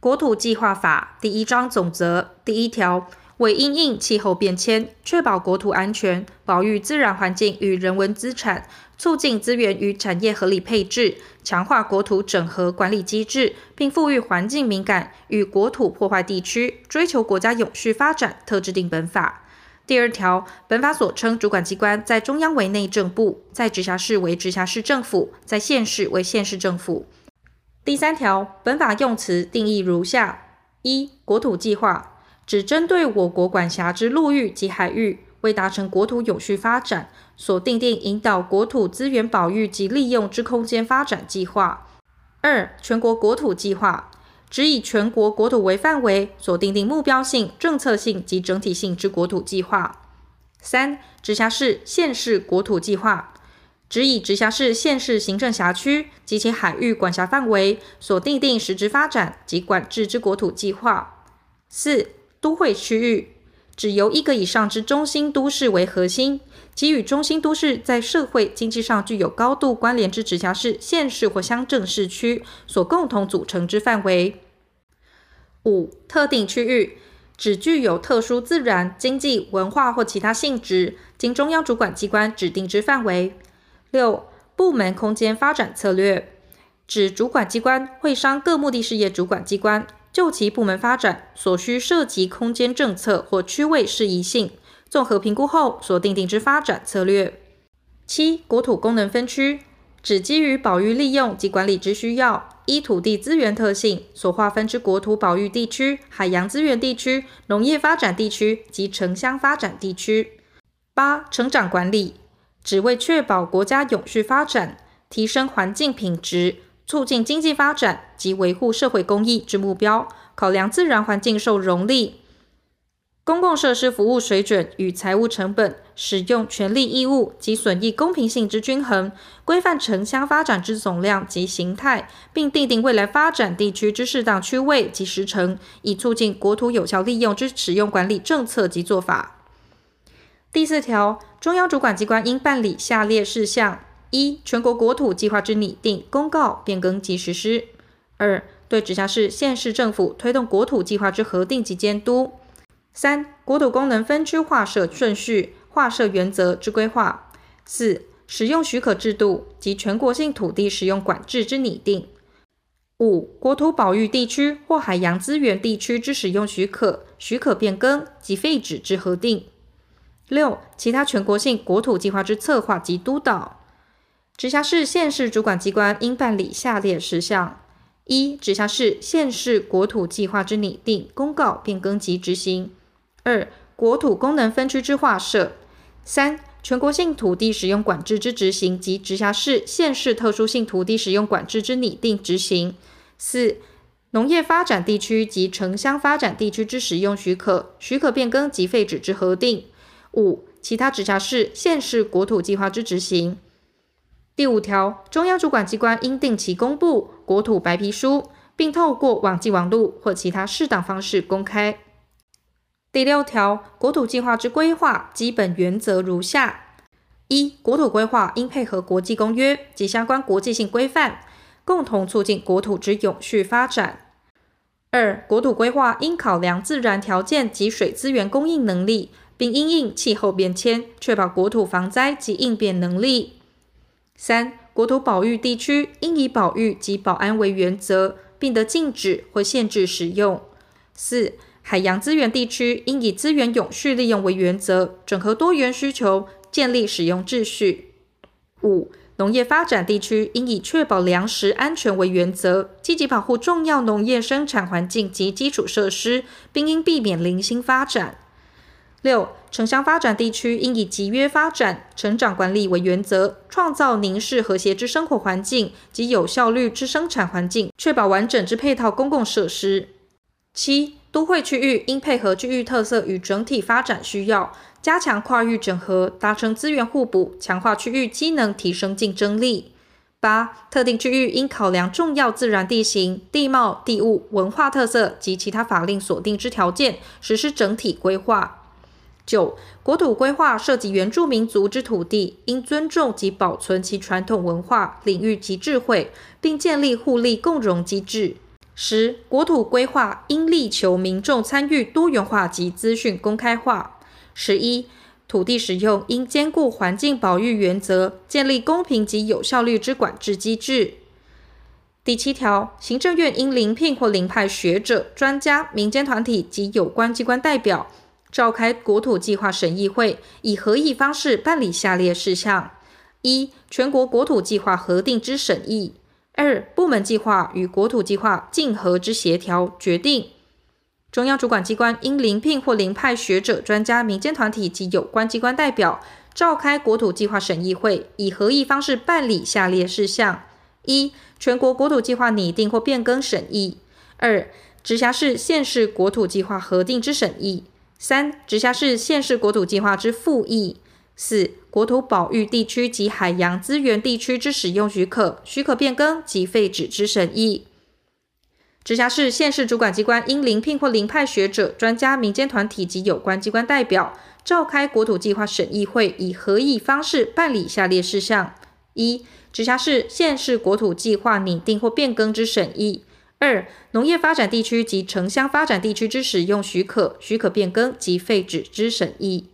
国土计划法第一章总则第一条。为因应气候变迁，确保国土安全，保育自然环境与人文资产，促进资源与产业合理配置，强化国土整合管理机制，并赋予环境敏感与国土破坏地区追求国家永续发展特制定本法。第二条，本法所称主管机关，在中央为内政部，在直辖市为直辖市政府，在县市为县市政府。第三条，本法用词定义如下：一、国土计划。只针对我国管辖之陆域及海域，为达成国土永续发展，所订定引导国土资源保育及利用之空间发展计划。二、全国国土计划，指以全国国土为范围，所订定目标性、政策性及整体性之国土计划。三、直辖市、县市国土计划，指以直辖市、县市行政辖区及其海域管辖范围，所订定实质发展及管制之国土计划。四、都会区域指由一个以上之中心都市为核心，及与中心都市在社会经济上具有高度关联之直辖市、县市或乡镇市区所共同组成之范围。五、特定区域指具有特殊自然、经济、文化或其他性质，经中央主管机关指定之范围。六、部门空间发展策略指主管机关会商各目的事业主管机关。就其部门发展所需涉及空间政策或区位适宜性，综合评估后所订定之发展策略。七、国土功能分区指基于保育利用及管理之需要，依土地资源特性所划分之国土保育地区、海洋资源地区、农业发展地区及城乡发展地区。八、成长管理只为确保国家永续发展，提升环境品质。促进经济发展及维护社会公益之目标，考量自然环境受容力、公共设施服务水准与财务成本、使用权利义务及损益公平性之均衡，规范城乡发展之总量及形态，并订定未来发展地区之适当区位及时程，以促进国土有效利用之使用管理政策及做法。第四条，中央主管机关应办理下列事项。一、全国国土计划之拟定、公告、变更及实施；二、对直辖市、县市政府推动国土计划之核定及监督；三、国土功能分区划设顺序、划设原则之规划；四、使用许可制度及全国性土地使用管制之拟定；五、国土保育地区或海洋资源地区之使用许可、许可变更及废止之核定；六、其他全国性国土计划之策划及督导。直辖市、县市主管机关应办理下列事项：一、直辖市、县市国土计划之拟定、公告、变更及执行；二、国土功能分区之划设；三、全国性土地使用管制之执行及直辖市、县市特殊性土地使用管制之拟定、执行；四、农业发展地区及城乡发展地区之使用许可、许可变更及废止之核定；五、其他直辖市、县市国土计划之执行。第五条，中央主管机关应定期公布国土白皮书，并透过网际网路或其他适当方式公开。第六条，国土计划之规划基本原则如下：一、国土规划应配合国际公约及相关国际性规范，共同促进国土之永续发展；二、国土规划应考量自然条件及水资源供应能力，并因应气候变迁，确保国土防灾及应变能力。三、国土保育地区应以保育及保安为原则，并得禁止或限制使用。四、海洋资源地区应以资源永续利用为原则，整合多元需求，建立使用秩序。五、农业发展地区应以确保粮食安全为原则，积极保护重要农业生产环境及基础设施，并应避免零星发展。六、城乡发展地区应以集约发展、成长管理为原则，创造宁适和谐之生活环境及有效率之生产环境，确保完整之配套公共设施。七、都会区域应配合区域特色与整体发展需要，加强跨域整合，达成资源互补，强化区域机能，提升竞争力。八、特定区域应考量重要自然地形、地貌、地物、文化特色及其他法令锁定之条件，实施整体规划。九、国土规划涉及原住民族之土地，应尊重及保存其传统文化、领域及智慧，并建立互利共荣机制。十、国土规划应力求民众参与多元化及资讯公开化。十一、土地使用应兼顾环境保育原则，建立公平及有效率之管制机制。第七条，行政院应遴聘或遴派学者、专家、民间团体及有关机关代表，召开国土计划审议会，以合议方式办理下列事项：一、全国国土计划核定之审议；二、部门计划与国土计划竞合之协调决定。中央主管机关应遴聘或遴派学者、专家、民间团体及有关机关代表，召开国土计划审议会，以合议方式办理下列事项：一、全国国土计划拟定或变更审议；二、直辖市、县市国土计划核定之审议；三、直辖市、县市国土计划之复议；四、国土保育地区及海洋资源地区之使用许可、许可变更及废止之审议。直辖市、县市主管机关应遴聘或遴派学者、专家、民间团体及有关机关代表，召开国土计划审议会，以合议方式办理下列事项：一、直辖市、县市国土计划拟定或变更之审议；二、农业发展地区及城乡发展地区之使用许可、许可变更及废止之审议。